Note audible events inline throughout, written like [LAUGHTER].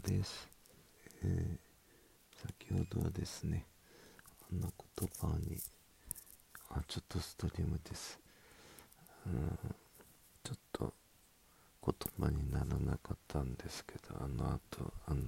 です、えー、先ほどはですねあんな言葉にあちょっとストリームです。うんちょっと言葉にならなかったんですけどあの後あの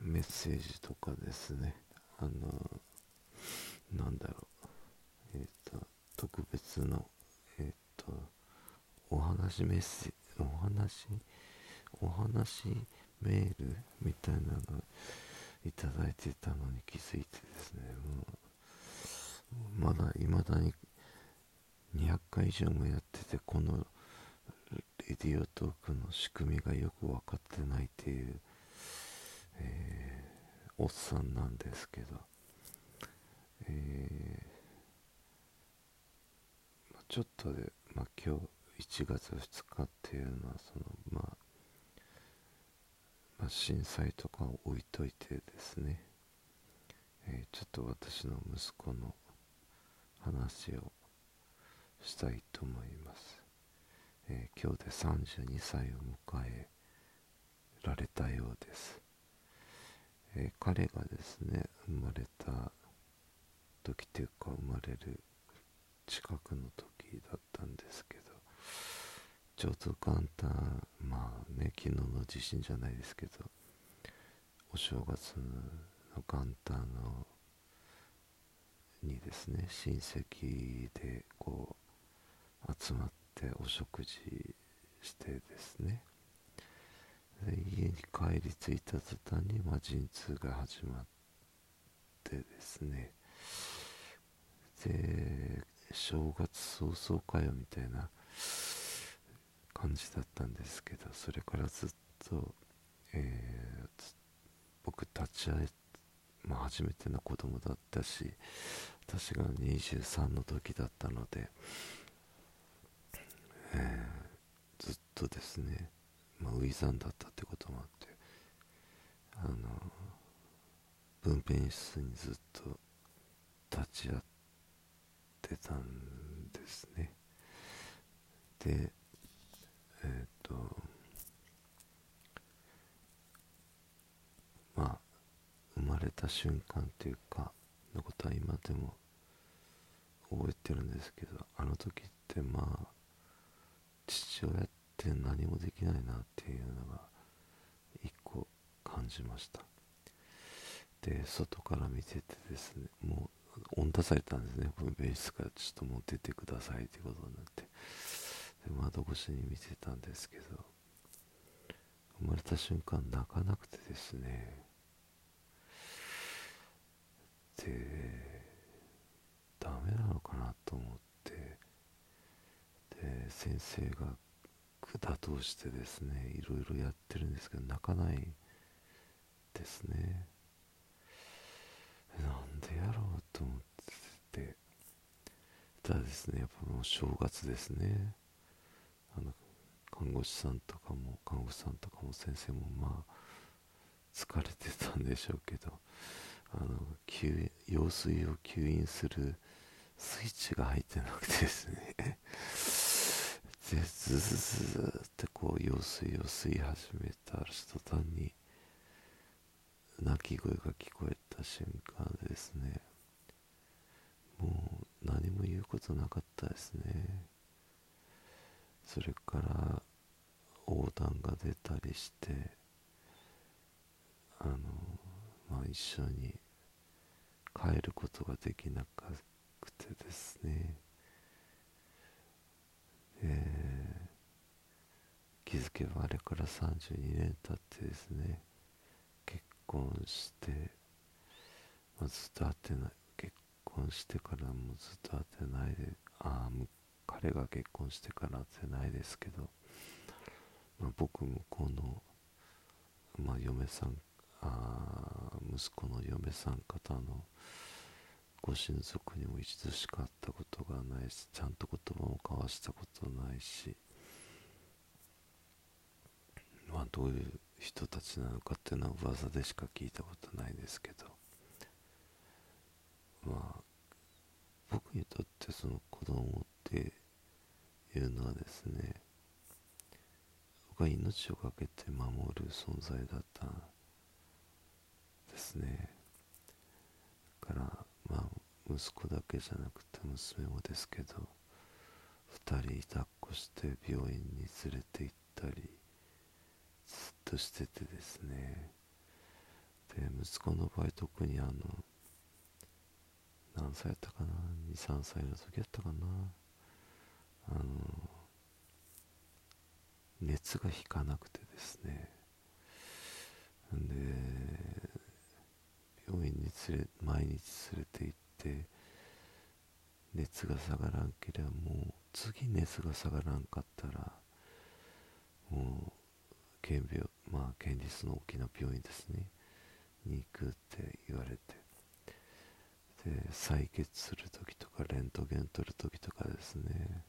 メッセージとかですねあのなんだろうえっ、ー、と特別のえっ、ー、とお話メッセージお話？お話メールみたいなのいただいてたのに気づいてですね。もうまだいまだに200回以上もやっててこのレディオトークの仕組みがよく分かってないっていう、えー、おっさんなんですけど、えー、ちょっとで、まあ、今日1月2日っていうのはそのまあ、震災とかを置いといてですね、えー、ちょっと私の息子の話をしたいと思います、えー、今日で32歳を迎えられたようです、えー、彼がですね生まれた時というか生まれる近くの時だったんですけどちょうど元旦まあね昨日の地震じゃないですけどお正月の元旦のにですね親戚でこう集まってお食事してですね家に帰り着いた途端に、まあ、陣痛が始まってですねで正月早々かよみたいな感じだったんですけどそれからずっと、えー、僕立ち会い、まあ、初めての子供だったし私が23の時だったので、えー、ずっとですね、まあ、初産だったってこともあってあの分娩室にずっと立ち会ってたんですね。でえっ、ー、とまあ生まれた瞬間っていうかのことは今でも覚えてるんですけどあの時ってまあ父親って何もできないなっていうのが一個感じました。で外から見ててですねもう温出されたんですね。分娩室からちょっともう出てくださいってことになって。で窓越しに見てたんですけど生まれた瞬間泣かなくてですねでダメなのかなと思って。で先生が管通してですねいろいろやってるんですけど泣かないですね。なんでやろうと思ってて。ただですねやっぱもう正月ですね。あの看護師さんとかも看護師さんとかも先生もまあ疲れてたんでしょうけど。あの用水を吸引するスイッチが入ってなくてですね。でズズズズってこう用水を吸い始めた途端に泣き声が聞こえた瞬間ですね。もう何も言うことなかったですね。それから横断が出たりしてあのまあ一緒に帰ることができなくてですね。え気づけばあれから32年経ってですね結婚して、まあ、ずっと会ってない結婚してからもずっと会ってないでああ彼が結婚してからじゃないですけど、まあ、僕向この、まあ、嫁さんあ息子の嫁さん方のご親族にも一度しか会ったことがないしちゃんと言葉も交わしたことないしまあどういう人たちなのかっていうのは噂でしか聞いたことないですけどまあ僕にとってその子供っていうのはですね僕は命を懸けて守る存在だったね。だからまあ息子だけじゃなくて娘もですけど2人抱っこして病院に連れて行ったりずっとしててですね。で息子の場合特にあの何歳やったかな？23歳の時やったかな？あの熱が引かなくてですねで病院に連れ毎日連れて行って熱が下がらんければもう次熱が下がらんかったらもう県病まあ県立の大きな病院ですね。に行くって言われて。で採血する時とかレントゲン取る時とかですね。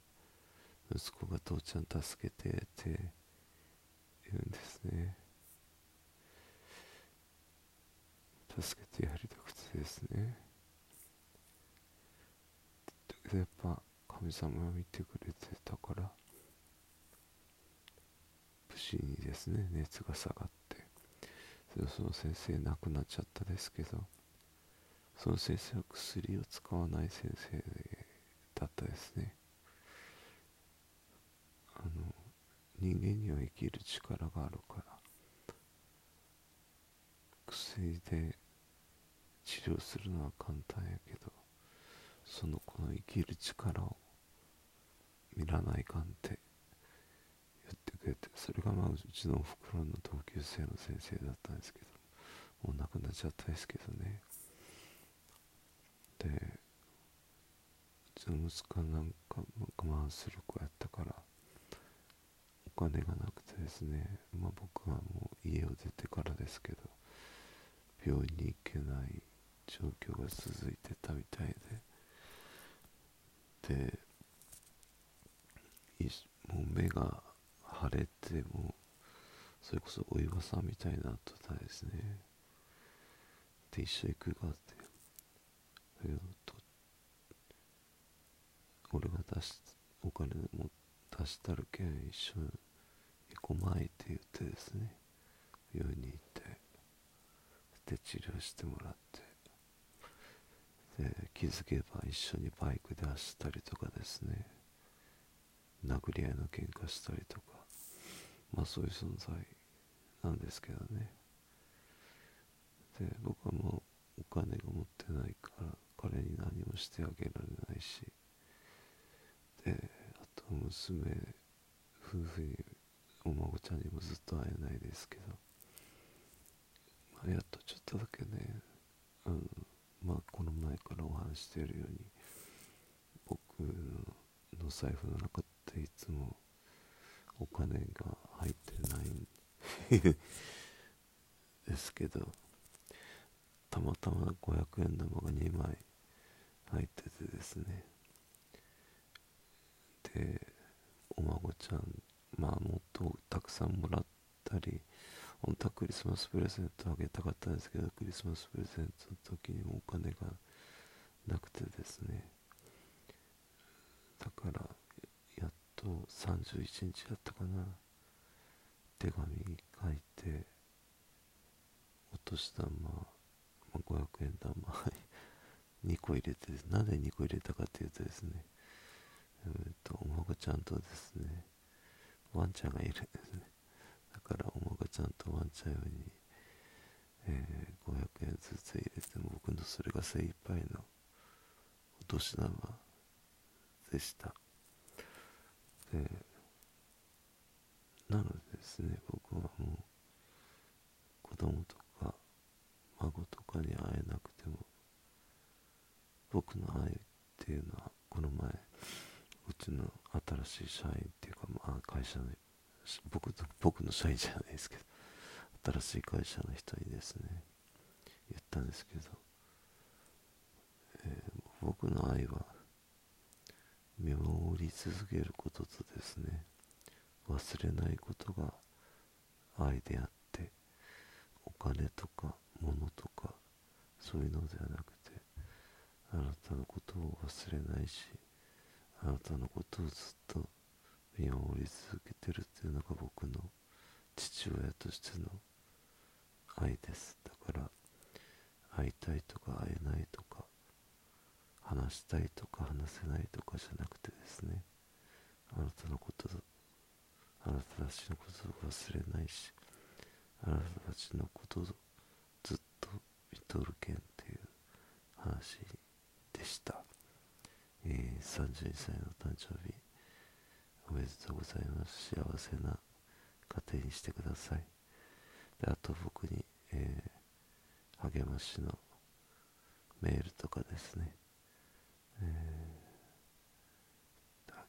息子が父ちゃん助けてって言うんですね。助けてやりたくてですね。やっぱ神様が見てくれてたから無事にですね熱が下がってその先生亡くなっちゃったですけどその先生は薬を使わない先生だったですね。あの人間には生きる力があるから薬で治療するのは簡単やけどその子の生きる力を見らないかんって言ってくれてそれがまあうちのおふくろの同級生の先生だったんですけどもう亡くなっちゃったですけどね。でうちの息子なんか我慢する子やったからお金がなくてですねまあ僕はもう家を出てからですけど病院に行けない状況が続いてたみたいで。でもう目が腫れてもそれこそお岩さんみたいになっとたですね。で一緒行くがってと俺が出しお金も出したるけん一緒に行こまいって言ってですね。病院に行って。で治療してもらって。で気づけば一緒にバイクで走ったりとかですね。殴り合いの喧嘩したりとか。まあそういう存在なんですけどね。で僕はもうお金が持ってないから彼に何もしてあげられないし。であと娘夫婦にお孫ちゃんにもずっと会えないですけど、まあ、やっとちょっとだけねあのまあこの前からお話しているように僕の財布の中っていつもお金が入ってないんですけどたまたま500円玉が2枚入っててですね。でお孫ちゃんまあもっとたくさんもらったり本当はクリスマスプレゼントあげたかったんですけどクリスマスプレゼントの時にもお金がなくてですね。だからやっと31日だったかな。手紙書いてお年玉、まあ、500円玉 [LAUGHS] 2個入れてなぜ2個入れたかというとですね。え、っとお孫ちゃんとですねワンちゃんがいるんですね。だからおちゃんとワンちゃん用に、えー、500円ずつ入れても僕のそれが精一杯のお年玉でした。でなのでですね僕はもう子供とか孫とかに会えなくても僕の愛っていうのはこの前うちの新しい社員っていうか、まあ、会社の僕僕の社員じゃないですけど新しい会社の人にですね。言ったんですけど、えー、僕の愛は見守り続けることとですね忘れないことが愛であってお金とか物とかそういうのではなくてあなたのことを忘れないしあなたのことをずっと見守り続けてるっていうのが僕の父親としての愛です。だから会いたいとか会えないとか話したいとか話せないとかじゃなくてですねあなたのことあなたたちのことを忘れないしあなたたちのことをずっと見とるけんっていう話でした、えー、32歳の誕生日おめでとうございます。幸せな家庭にしてください。であと僕に、えー、励ましのメールとかですね、え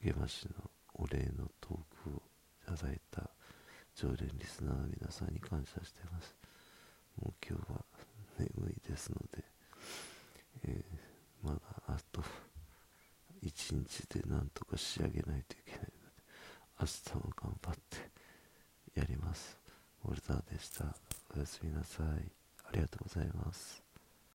ー、励ましのお礼のトークをいただいた常連リスナーの皆さんに感謝しています。もう今日は眠いですので、えー、まだあと一日でなんとか仕上げないといけないので明日も頑張ってやります。ウォルターでした。おやすみなさい。ありがとうございます。